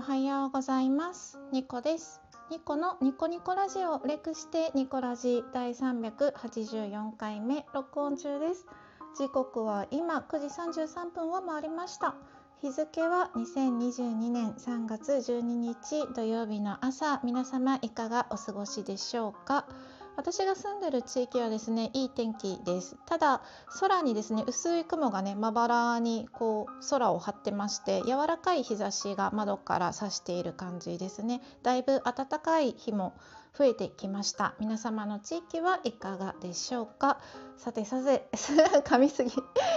おはようございます。ニコです。ニコのニコニコラジオ略してニコラジ第384回目録音中です。時刻は今9時33分を回りました。日付は2022年3月12日土曜日の朝。皆様いかがお過ごしでしょうか？私が住んでる地域はですねいい天気です。ただ空にですね薄い雲がねまばらにこう空を張ってまして柔らかい日差しが窓から差している感じですね。だいぶ暖かい日も増えてきました。皆様の地域はいかがでしょうか？さてさて 噛みすぎ。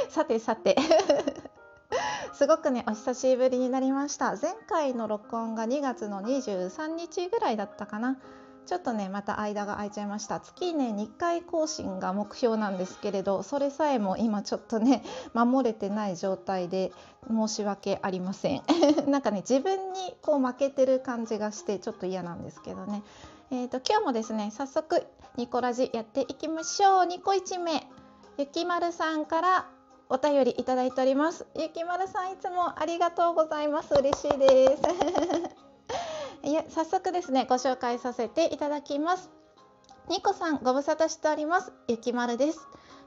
さてさて。すごくねお久しぶりになりました。前回の録音が2月の23日ぐらいだったかな。ちょっとねまた間が空いちゃいました。月ね2回更新が目標なんですけれどそれさえも今ちょっとね守れてない状態で申し訳ありません。なんかね自分にこう負けてる感じがしてちょっと嫌なんですけどね。えーと、今日もですね早速ニコラジやっていきましょう。ニコ1名ゆきまるさんからお便りいただいております。ゆきまるさんいつもありがとうございます。嬉しいです。早速ですねご紹介させていただきます。ニコさんご無沙汰しております。ゆきまるです。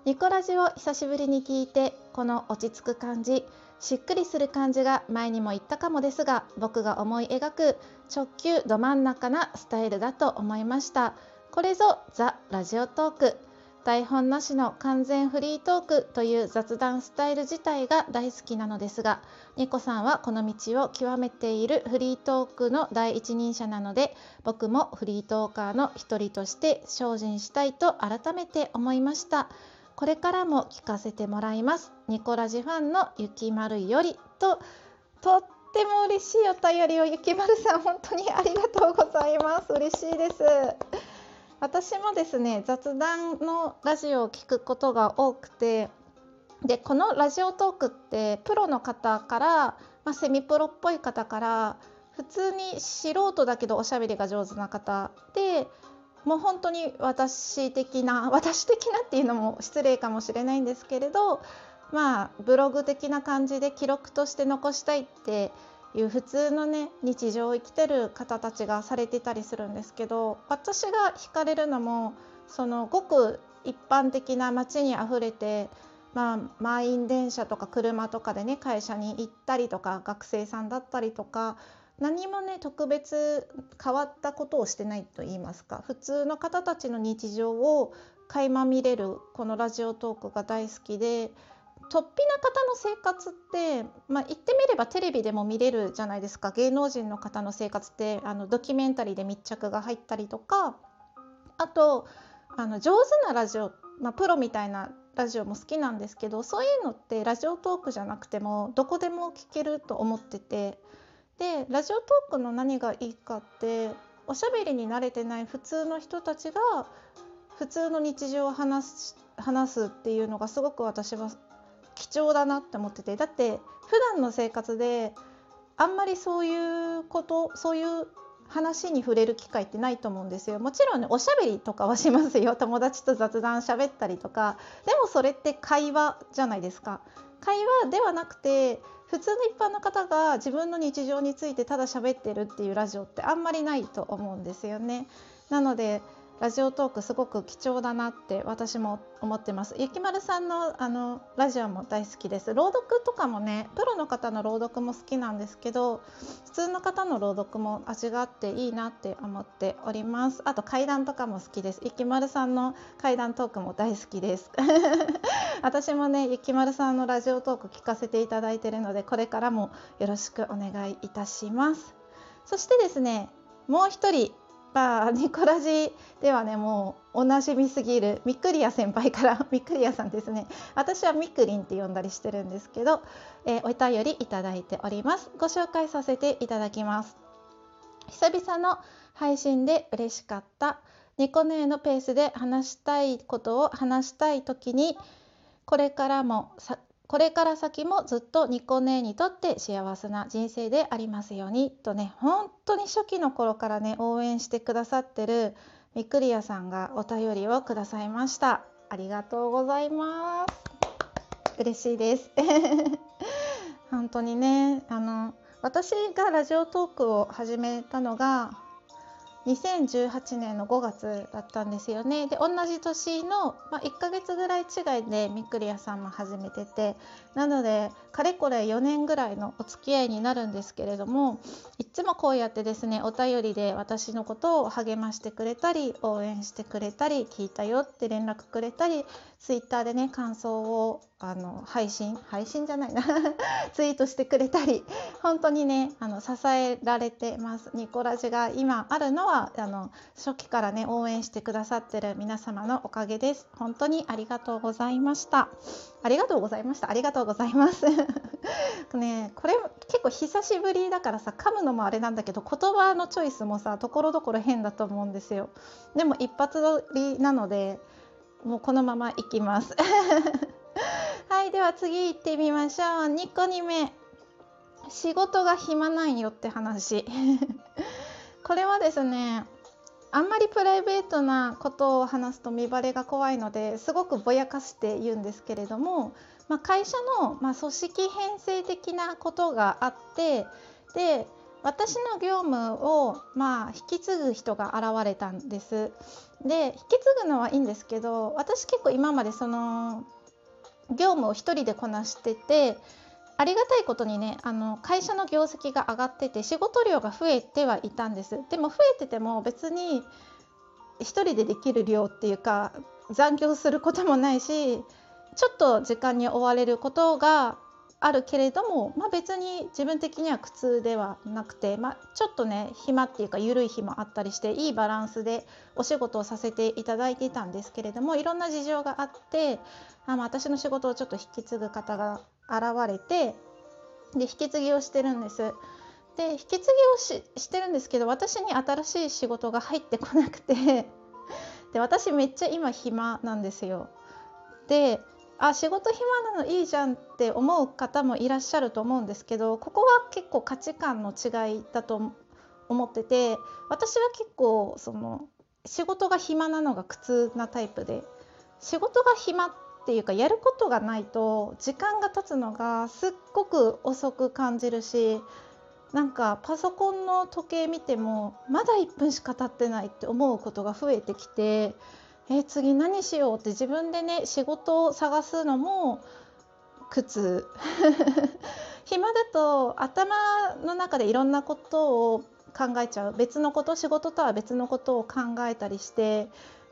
ニコラジを久しぶりに聞いてこの落ち着く感じしっくりする感じが前にも言ったかもですが僕が思い描く直球ど真ん中なスタイルだと思いました。これぞザ・ラジオトーク。台本なしの完全フリートークという雑談スタイル自体が大好きなのですがニコさんはこの道を極めているフリートークの第一人者なので僕もフリートーカーの一人として精進したいと改めて思いました。これからも聞かせてもらいます。ニコラジファンのゆきまるよりととっても嬉しいお便りをゆきまるさん本当にありがとうございます。嬉しいです。私もですね雑談のラジオを聞くことが多くてでこのラジオトークってプロの方から、まあ、セミプロっぽい方から普通に素人だけどおしゃべりが上手な方でもう本当に私的な 私的なっていうのも失礼かもしれないんですけれどまあブログ的な感じで記録として残したいっていう普通のね日常を生きてる方たちがされてたりするんですけど私が惹かれるのもそのごく一般的な街にあふれて、まあ、満員電車とか車とかでね会社に行ったりとか学生さんだったりとか何もね特別変わったことをしてないと言いますか普通の方たちの日常を垣間見れるこのラジオトークが大好きで突飛な方の生活って、まあ、言ってみればテレビでも見れるじゃないですか。芸能人の方の生活ってあのドキュメンタリーで密着が入ったりとか。あとあの上手なラジオ、まあ、プロみたいなラジオも好きなんですけどそういうのってラジオトークじゃなくてもどこでも聞けると思ってて。でラジオトークの何がいいかっておしゃべりに慣れてない普通の人たちが普通の日常を話す話すっていうのがすごく私は貴重だなって思ってて。だって普段の生活であんまりそういうことそういう話に触れる機会ってないと思うんですよ。もちろんねおしゃべりとかはしますよ。友達と雑談しゃべったりとか。でもそれって会話じゃないですか。会話ではなくて普通の一般の方が自分の日常についてただ喋ってるっていうラジオってあんまりないと思うんですよね。なのでラジオトークすごく貴重だなって私も思ってます。ゆきまるさんのあのラジオも大好きです。朗読とかもねプロの方の朗読も好きなんですけど普通の方の朗読も味があっていいなって思っております。あと怪談とかも好きです。ゆきまるさんの怪談トークも大好きです。私もねゆきまるさんのラジオトーク聞かせていただいているのでこれからもよろしくお願いいたします。そしてですねもう一人ぱニコラジではねもうおなじみすぎるミクリア先輩からミクリアさんですね。私はミクリンって呼んだりしてるんですけど、えー、お便りいただいております。ご紹介させていただきます。久々の配信で嬉しかったニコネのペースで話したいことを話したい時にこれからもこれから先もずっとニコ姉にとって幸せな人生でありますようにとね本当に初期の頃からね応援してくださってるミクリアさんがお便りをくださいました。ありがとうございます。嬉しいです。本当にねあの私がラジオトークを始めたのが2018年の5月だったんですよね。で同じ年の、まあ、1ヶ月ぐらい違いでみっくりやさんも始めててなのでかれこれ4年ぐらいのお付き合いになるんですけれどもいつもこうやってですねお便りで私のことを励ましてくれたり応援してくれたり聞いたよって連絡くれたりツイッターでね感想をあの配信？配信じゃないな。ツイートしてくれたり。本当にねあの支えられてます。ニコラジが今あるのはあの初期からね応援してくださってる皆様のおかげです。本当にありがとうございました。ありがとうございました。ありがとうございます。ねこれ結構久しぶりだからさ噛むのもあれなんだけど言葉のチョイスもさところどころ変だと思うんですよ。でも一発撮りなのでもうこのままいきます はいでは次行ってみましょう。2個2目仕事が暇なんよって話。これはですねあんまりプライベートなことを話すと見バレが怖いのですごくぼやかして言うんですけれども、まあ、会社の、ま、組織編成的なことがあってで私の業務を、まあ、引き継ぐ人が現れたんです。で引き継ぐのはいいんですけど私結構今までその業務を1人でこなしててありがたいことにねあの会社の業績が上がってて仕事量が増えてはいたんです。でも増えてても別に1人でできる量っていうか残業することもないしちょっと時間に追われることがあるけれども、まあ、別に自分的には苦痛ではなくて、まあ、ちょっとね暇っていうか緩い日もあったりしていいバランスでお仕事をさせていただいていたんですけれどもいろんな事情があってあ、まあ、私の仕事をちょっと引き継ぐ方が現れてで引き継ぎをしてるんです。で引き継ぎをししてるんですけど私に新しい仕事が入ってこなくてで私めっちゃ今暇なんですよ。であ仕事暇なのいいじゃんって思う方もいらっしゃると思うんですけどここは結構価値観の違いだと思ってて私は結構その仕事が暇なのが苦痛なタイプで仕事が暇っていうかやることがないと時間が経つのがすっごく遅く感じるしなんかパソコンの時計見てもまだ1分しか経ってないって思うことが増えてきてえ次何しよう？って自分でね仕事を探すのも苦痛。暇だと頭の中でいろんなことを考えちゃう。別のこと仕事とは別のことを考えたりして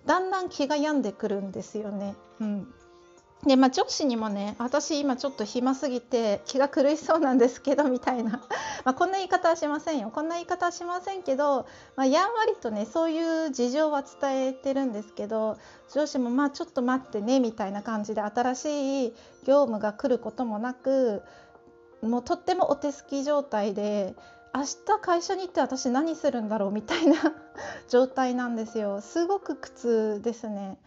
だんだん気が病んでくるんですよね。うん。でまあ、上司にもね私今ちょっと暇すぎて気が狂いそうなんですけど みたいな。まあこんな言い方はしませんよ。こんな言い方はしませんけど、まあ、やんわりとねそういう事情は伝えてるんですけど上司もまあちょっと待ってねみたいな感じで新しい業務が来ることもなくもうとってもお手すき状態で明日会社に行って私何するんだろうみたいな 状態なんですよ。すごく苦痛ですね。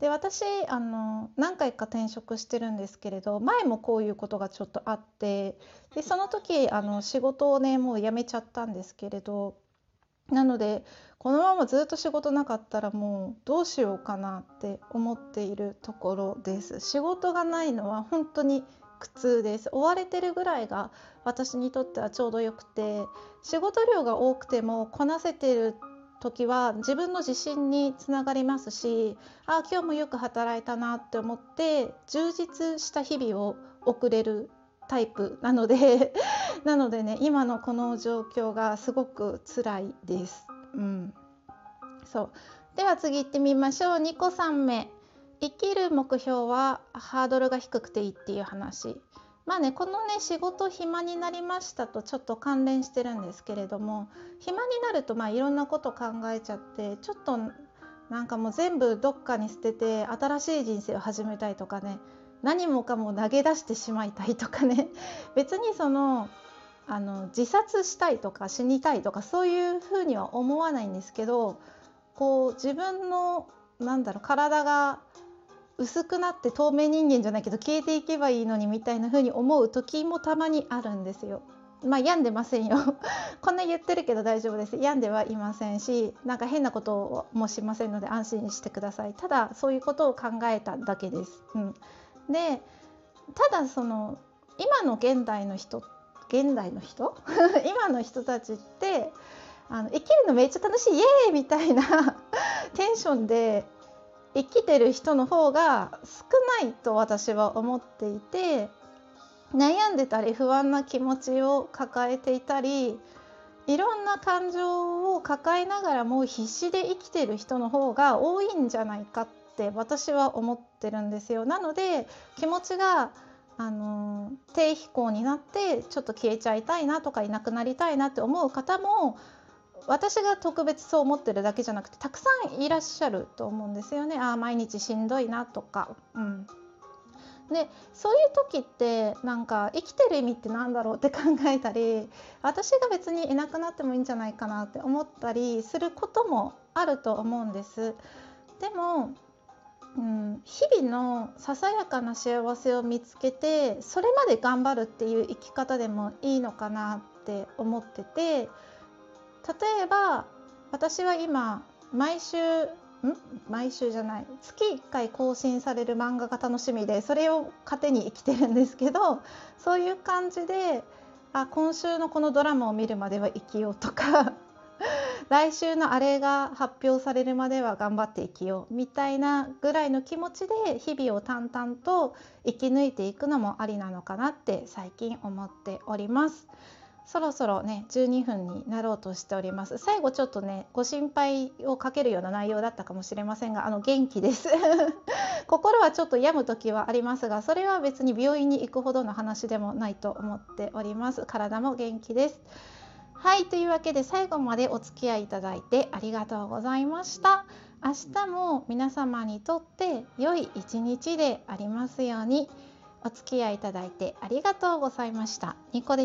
で私あの何回か転職してるんですけれど前もこういうことがちょっとあってでその時あの仕事をねもう辞めちゃったんですけれどなのでこのままずっと仕事なかったらもうどうしようかなって思っているところです。仕事がないのは本当に苦痛です。追われてるぐらいが私にとってはちょうどよくて仕事量が多くてもこなせてる時は自分の自信につながりますしあ今日もよく働いたなって思って充実した日々を送れるタイプなので なのでね今のこの状況がすごく辛いです。うん、そう。では次行ってみましょう。2個3目。生きる目標はハードルが低くていいっていう話。まあねこのね仕事暇になりましたとちょっと関連してるんですけれども暇になるとまあいろんなこと考えちゃってちょっとなんかもう全部どっかに捨てて新しい人生を始めたいとかね何もかも投げ出してしまいたいとかね 別にそのあの自殺したいとか死にたいとかそういうふうには思わないんですけどこう自分のなんだろう体が薄くなって透明人間じゃないけど消えていけばいいのにみたいな風に思う時もたまにあるんですよ。まあ病んでませんよ。こんな言ってるけど大丈夫です。病んではいませんしなんか変なこともしませんので安心してください。ただそういうことを考えただけです。うん、でただその今の現代の人現代の人？今の人たちってあの生きるのめっちゃ楽しい。イエーイみたいな テンションで生きてる人の方が少ないと私は思っていて悩んでたり不安な気持ちを抱えていたりいろんな感情を抱えながらも必死で生きてる人の方が多いんじゃないかって私は思ってるんですよ。なので気持ちがあの低飛行になってちょっと消えちゃいたいなとかいなくなりたいなって思う方も私が特別そう思ってるだけじゃなくてたくさんいらっしゃると思うんですよね。ああ毎日しんどいなとか、うん、でそういう時ってなんか生きてる意味って何だろうって考えたり私が別にいなくなってもいいんじゃないかなって思ったりすることもあると思うんです。でもうん、日々のささやかな幸せを見つけてそれまで頑張るっていう生き方でもいいのかなって思ってて例えば私は今毎週ん？毎週じゃない月1回更新される漫画が楽しみでそれを糧に生きてるんですけどそういう感じであ今週のこのドラマを見るまでは生きようとか 来週のあれが発表されるまでは頑張って生きようみたいなぐらいの気持ちで日々を淡々と生き抜いていくのもありなのかなって最近思っております。そろそろね12分になろうとしております。最後ちょっとねご心配をかけるような内容だったかもしれませんがあの元気です。心はちょっと病む時はありますがそれは別に病院に行くほどの話でもないと思っております。体も元気です。はいというわけで最後までお付き合いいただいてありがとうございました。明日も皆様にとって良い一日でありますようにお付き合いいただいてありがとうございました。ニコ